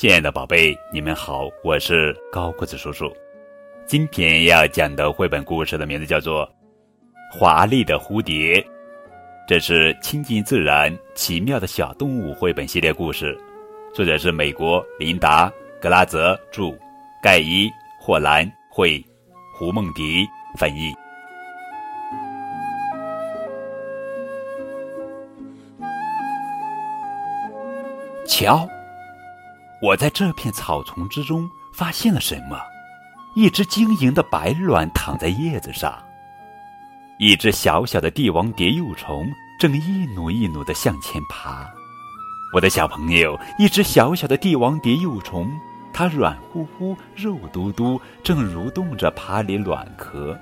亲爱的宝贝，你们好，我是高个子叔叔。今天要讲的绘本故事的名字叫做《华丽的蝴蝶》，这是亲近自然、奇妙的小动物绘本系列故事，作者是美国琳达·格拉泽著，盖伊·霍兰绘，胡梦迪翻译。瞧，我在这片草丛之中发现了什么？一只晶莹的白卵躺在叶子上，一只小小的帝王蝶幼虫正一努一努地向前爬。我的小朋友，一只小小的帝王蝶幼虫，它软乎乎、肉嘟嘟，正蠕动着爬离卵壳。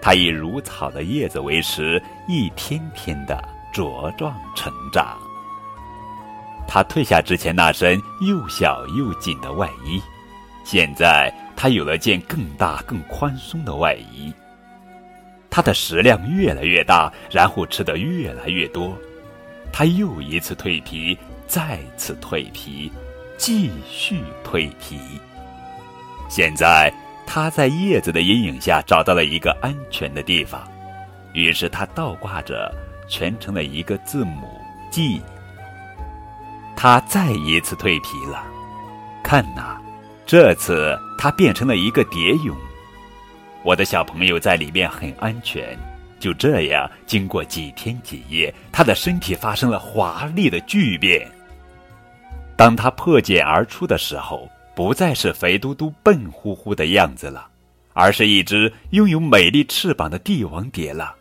它以如草的叶子为食，一天天的茁壮成长。他褪下之前那身又小又紧的外衣，现在。他有了件更大、更宽松的外衣。他的食量越来越大，然后吃得越来越多。他又一次蜕皮，再次蜕皮，继续蜕皮。现在他在叶子的阴影下找到了一个安全的地方，于是他倒挂着，蜷成了一个字母 G。他再一次蜕皮了，看呐！这次它变成了一个蝶蛹，我的小朋友在里面很安全。就这样，经过几天几夜，它的身体发生了华丽的巨变。当它破茧而出的时候，不再是肥嘟嘟、笨乎乎的样子了，而是一只拥有美丽翅膀的帝王蝶了。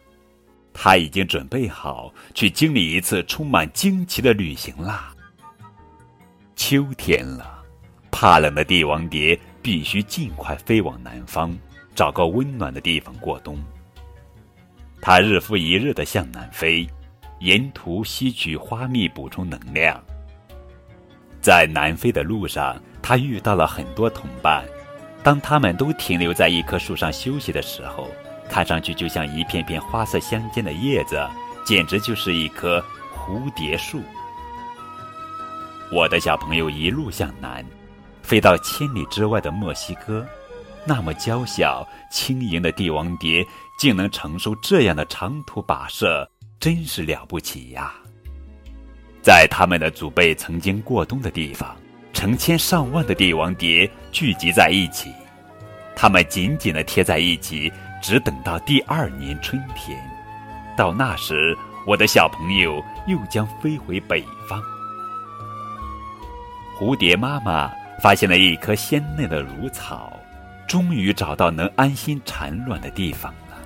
它已经准备好去经历一次充满惊奇的旅行啦。秋天了。怕冷的帝王蝶必须尽快飞往南方，找个温暖的地方过冬。它日复一日的向南飞，沿途吸取花蜜补充能量。在南飞的路上，它遇到了很多同伴。当他们都停留在一棵树上休息的时候，看上去就像一片片花色相间的叶子，简直就是一棵蝴蝶树。我的小朋友一路向南。飞到千里之外的墨西哥，那么娇小轻盈的帝王蝶，竟能承受这样的长途跋涉，真是了不起呀！在他们的祖辈曾经过冬的地方，成千上万的帝王蝶聚集在一起，它们紧紧地贴在一起，只等到第二年春天。到那时，我的小朋友又将飞回北方。蝴蝶妈妈。发现了一颗鲜嫩的乳草，终于找到能安心产卵的地方了。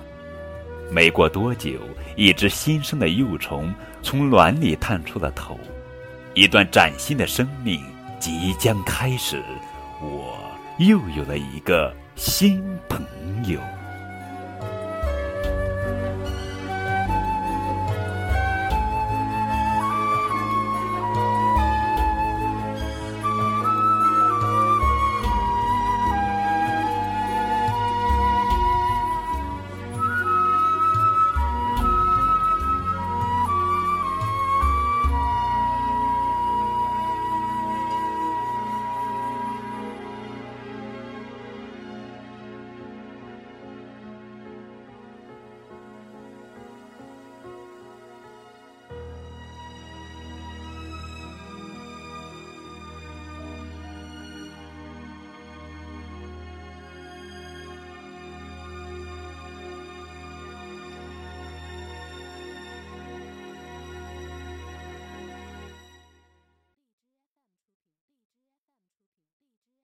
没过多久，一只新生的幼虫从卵里探出了头，一段崭新的生命即将开始。我又有了一个新朋友。